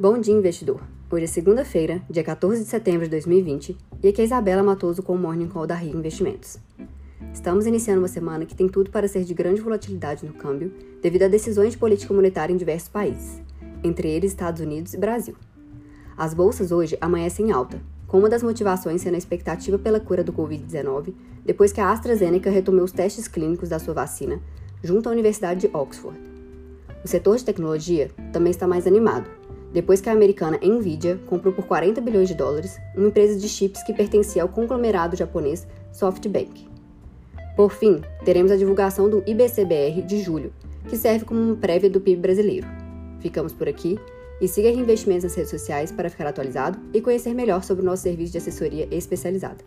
Bom dia, investidor! Hoje é segunda-feira, dia 14 de setembro de 2020, e aqui é Isabela Matoso com o Morning Call da Rio Investimentos. Estamos iniciando uma semana que tem tudo para ser de grande volatilidade no câmbio, devido a decisões de política monetária em diversos países, entre eles Estados Unidos e Brasil. As bolsas hoje amanhecem em alta, com uma das motivações sendo a expectativa pela cura do Covid-19, depois que a AstraZeneca retomou os testes clínicos da sua vacina junto à Universidade de Oxford. O setor de tecnologia também está mais animado, depois que a americana Nvidia comprou por 40 bilhões de dólares uma empresa de chips que pertencia ao conglomerado japonês SoftBank. Por fim, teremos a divulgação do IBCBR de julho, que serve como uma prévia do PIB brasileiro. Ficamos por aqui e siga Reinvestimentos nas redes sociais para ficar atualizado e conhecer melhor sobre o nosso serviço de assessoria especializada.